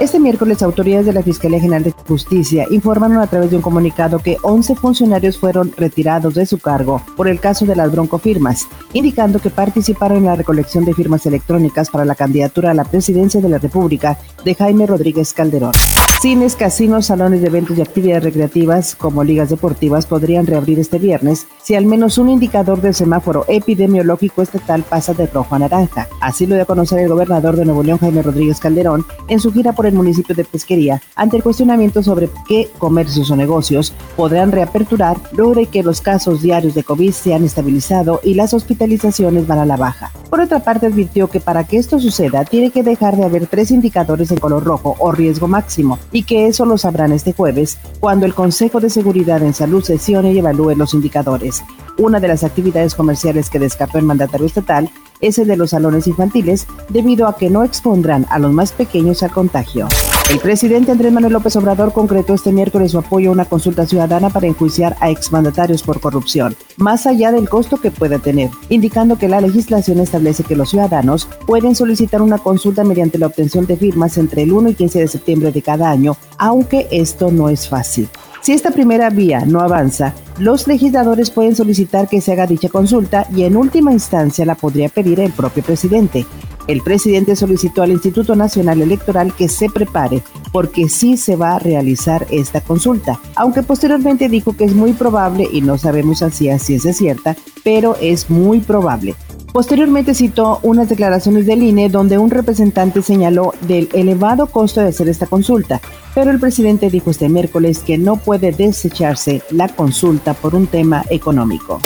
Este miércoles, autoridades de la Fiscalía General de Justicia informaron a través de un comunicado que 11 funcionarios fueron retirados de su cargo por el caso de las broncofirmas, indicando que participaron en la recolección de firmas electrónicas para la candidatura a la presidencia de la República de Jaime Rodríguez Calderón. Cines, casinos, salones de eventos y actividades recreativas como ligas deportivas podrían reabrir este viernes si al menos un indicador del semáforo epidemiológico estatal pasa de rojo a naranja. Así lo dio a conocer el gobernador de Nuevo León, Jaime Rodríguez Calderón, en su gira por el municipio de Pesquería, ante el cuestionamiento sobre qué comercios o negocios podrán reaperturar luego de que los casos diarios de COVID se han estabilizado y las hospitalizaciones van a la baja. Por otra parte, advirtió que para que esto suceda tiene que dejar de haber tres indicadores en color rojo o riesgo máximo y que eso lo sabrán este jueves cuando el Consejo de Seguridad en Salud sesione y evalúe los indicadores. Una de las actividades comerciales que descartó el mandatario estatal es el de los salones infantiles debido a que no expondrán a los más pequeños al contagio. El presidente Andrés Manuel López Obrador concretó este miércoles su apoyo a una consulta ciudadana para enjuiciar a exmandatarios por corrupción, más allá del costo que pueda tener, indicando que la legislación establece que los ciudadanos pueden solicitar una consulta mediante la obtención de firmas entre el 1 y 15 de septiembre de cada año, aunque esto no es fácil. Si esta primera vía no avanza, los legisladores pueden solicitar que se haga dicha consulta y en última instancia la podría pedir el propio presidente. El presidente solicitó al Instituto Nacional Electoral que se prepare porque sí se va a realizar esta consulta, aunque posteriormente dijo que es muy probable y no sabemos así a ciencia cierta, pero es muy probable. Posteriormente citó unas declaraciones del INE donde un representante señaló del elevado costo de hacer esta consulta, pero el presidente dijo este miércoles que no puede desecharse la consulta por un tema económico.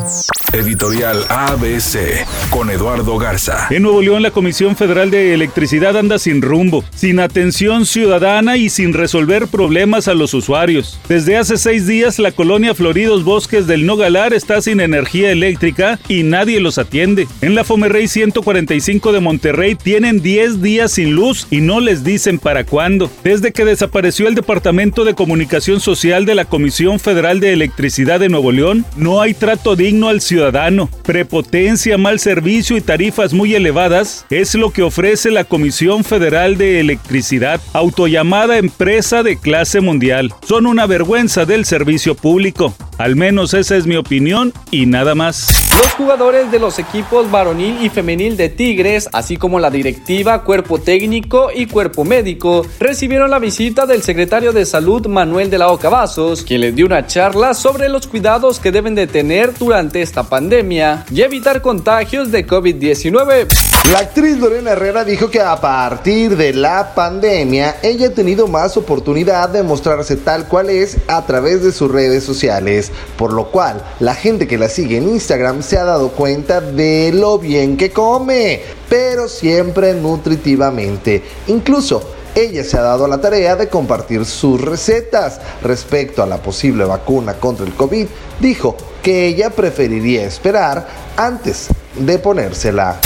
Editorial ABC con Eduardo Garza. En Nuevo León, la Comisión Federal de Electricidad anda sin rumbo, sin atención ciudadana y sin resolver problemas a los usuarios. Desde hace seis días, la colonia Floridos Bosques del Nogalar está sin energía eléctrica y nadie los atiende. En la Fomerrey 145 de Monterrey tienen 10 días sin luz y no les dicen para cuándo. Desde que desapareció el Departamento de Comunicación Social de la Comisión Federal de Electricidad de Nuevo León, no hay trato digno al ciudadano prepotencia, mal servicio y tarifas muy elevadas es lo que ofrece la Comisión Federal de Electricidad, autollamada empresa de clase mundial. Son una vergüenza del servicio público. Al menos esa es mi opinión y nada más. Los jugadores de los equipos varonil y femenil de Tigres, así como la directiva, cuerpo técnico y cuerpo médico, recibieron la visita del secretario de Salud Manuel de la Oca Vasos, quien les dio una charla sobre los cuidados que deben de tener durante esta pandemia y evitar contagios de COVID-19. La actriz Lorena Herrera dijo que a partir de la pandemia ella ha tenido más oportunidad de mostrarse tal cual es a través de sus redes sociales, por lo cual la gente que la sigue en Instagram se ha dado cuenta de lo bien que come, pero siempre nutritivamente. Incluso ella se ha dado la tarea de compartir sus recetas respecto a la posible vacuna contra el COVID. Dijo que ella preferiría esperar antes de ponérsela.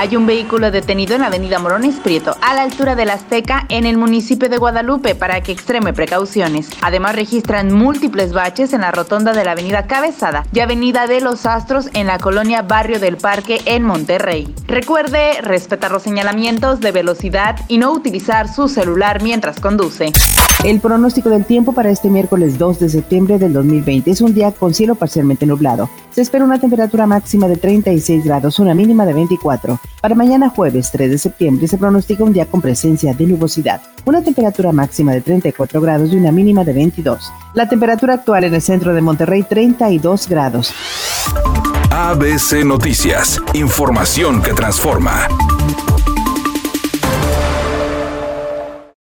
Hay un vehículo detenido en la avenida Morones Prieto, a la altura de la Azteca, en el municipio de Guadalupe, para que extreme precauciones. Además, registran múltiples baches en la rotonda de la avenida Cabezada y avenida de los Astros en la colonia Barrio del Parque en Monterrey. Recuerde respetar los señalamientos de velocidad y no utilizar su celular mientras conduce. El pronóstico del tiempo para este miércoles 2 de septiembre del 2020 es un día con cielo parcialmente nublado. Se espera una temperatura máxima de 36 grados, una mínima de 24. Para mañana jueves 3 de septiembre se pronostica un día con presencia de nubosidad, una temperatura máxima de 34 grados y una mínima de 22. La temperatura actual en el centro de Monterrey 32 grados. ABC Noticias, información que transforma.